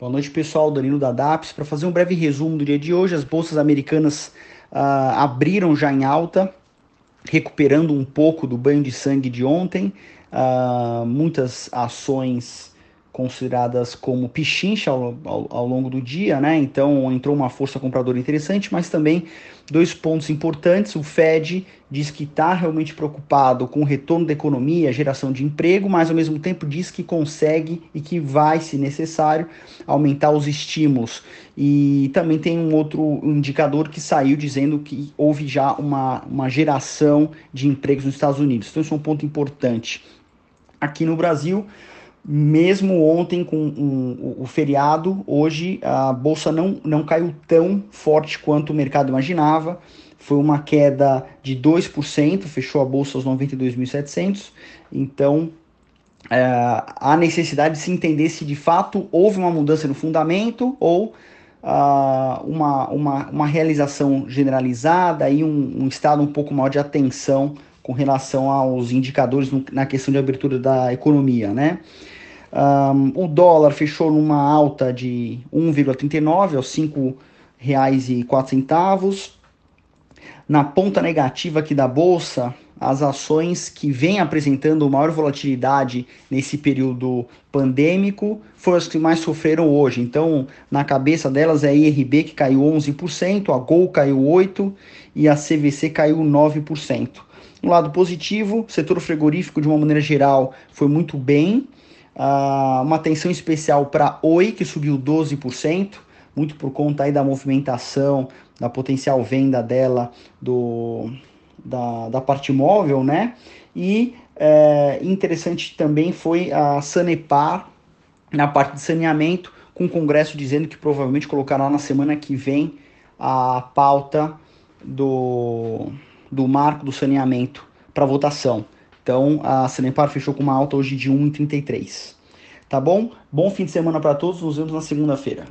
Boa noite, pessoal. Danilo da DAPS. Para fazer um breve resumo do dia de hoje, as bolsas americanas uh, abriram já em alta, recuperando um pouco do banho de sangue de ontem. Uh, muitas ações consideradas como pichincha ao, ao, ao, longo do dia, né? Então entrou uma força compradora interessante, mas também dois pontos importantes. O Fed diz que está realmente preocupado com o retorno da economia, geração de emprego, mas ao mesmo tempo diz que consegue e que vai, se necessário, aumentar os estímulos. E também tem um outro indicador que saiu dizendo que houve já uma, uma geração de empregos nos Estados Unidos. Então isso é um ponto importante. Aqui no Brasil, mesmo ontem com um, o feriado, hoje a bolsa não, não caiu tão forte quanto o mercado imaginava. Foi uma queda de 2%, fechou a bolsa aos 92.700. Então, é, há necessidade de se entender se de fato houve uma mudança no fundamento ou uh, uma, uma, uma realização generalizada e um, um estado um pouco maior de atenção com relação aos indicadores no, na questão de abertura da economia, né? Um, o dólar fechou numa alta de 1,39 aos R$ 5,04. Na ponta negativa aqui da bolsa, as ações que vêm apresentando maior volatilidade nesse período pandêmico foram as que mais sofreram hoje. Então, na cabeça delas é a IRB que caiu 11%, a Gol caiu 8% e a CVC caiu 9%. No lado positivo, o setor frigorífico, de uma maneira geral, foi muito bem. Uh, uma atenção especial para Oi, que subiu 12%, muito por conta aí da movimentação, da potencial venda dela do, da, da parte móvel, né? E é, interessante também foi a Sanepar, na parte de saneamento, com o Congresso dizendo que provavelmente colocará na semana que vem a pauta do do marco do saneamento para votação. Então a Sanepar fechou com uma alta hoje de 1,33. Tá bom? Bom fim de semana para todos, nos vemos na segunda-feira.